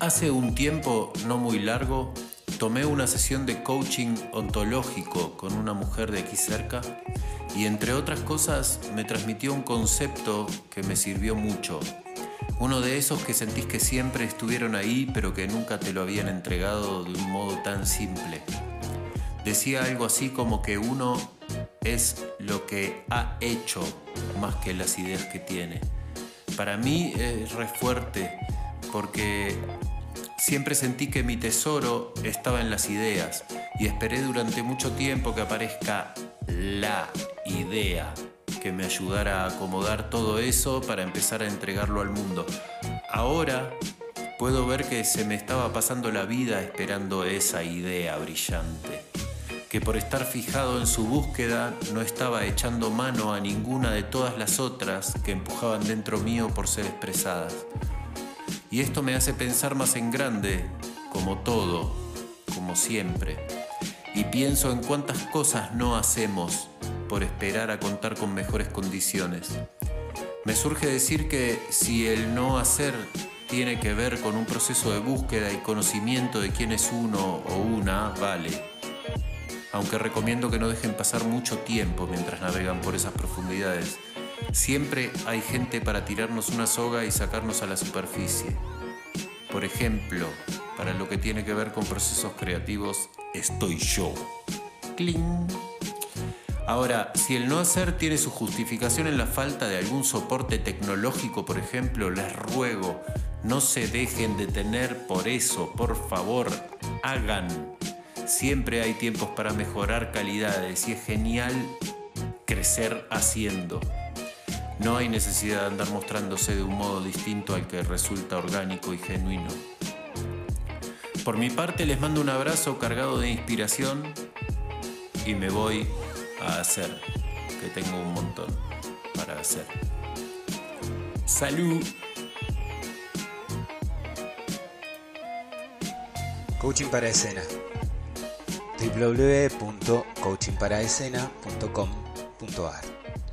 Hace un tiempo no muy largo tomé una sesión de coaching ontológico con una mujer de aquí cerca y entre otras cosas me transmitió un concepto que me sirvió mucho. Uno de esos que sentís que siempre estuvieron ahí pero que nunca te lo habían entregado de un modo tan simple. Decía algo así como que uno es lo que ha hecho más que las ideas que tiene. Para mí es re fuerte porque siempre sentí que mi tesoro estaba en las ideas y esperé durante mucho tiempo que aparezca la idea que me ayudara a acomodar todo eso para empezar a entregarlo al mundo. Ahora puedo ver que se me estaba pasando la vida esperando esa idea brillante que por estar fijado en su búsqueda no estaba echando mano a ninguna de todas las otras que empujaban dentro mío por ser expresadas. Y esto me hace pensar más en grande, como todo, como siempre. Y pienso en cuántas cosas no hacemos por esperar a contar con mejores condiciones. Me surge decir que si el no hacer tiene que ver con un proceso de búsqueda y conocimiento de quién es uno o una, vale aunque recomiendo que no dejen pasar mucho tiempo mientras navegan por esas profundidades. Siempre hay gente para tirarnos una soga y sacarnos a la superficie. Por ejemplo, para lo que tiene que ver con procesos creativos, estoy yo. ¡Cling! Ahora, si el no hacer tiene su justificación en la falta de algún soporte tecnológico, por ejemplo, les ruego, no se dejen detener por eso, por favor, hagan. Siempre hay tiempos para mejorar calidades y es genial crecer haciendo. No hay necesidad de andar mostrándose de un modo distinto al que resulta orgánico y genuino. Por mi parte les mando un abrazo cargado de inspiración y me voy a hacer, que tengo un montón para hacer. Salud. Coaching para escena www.coachingparaescena.com.ar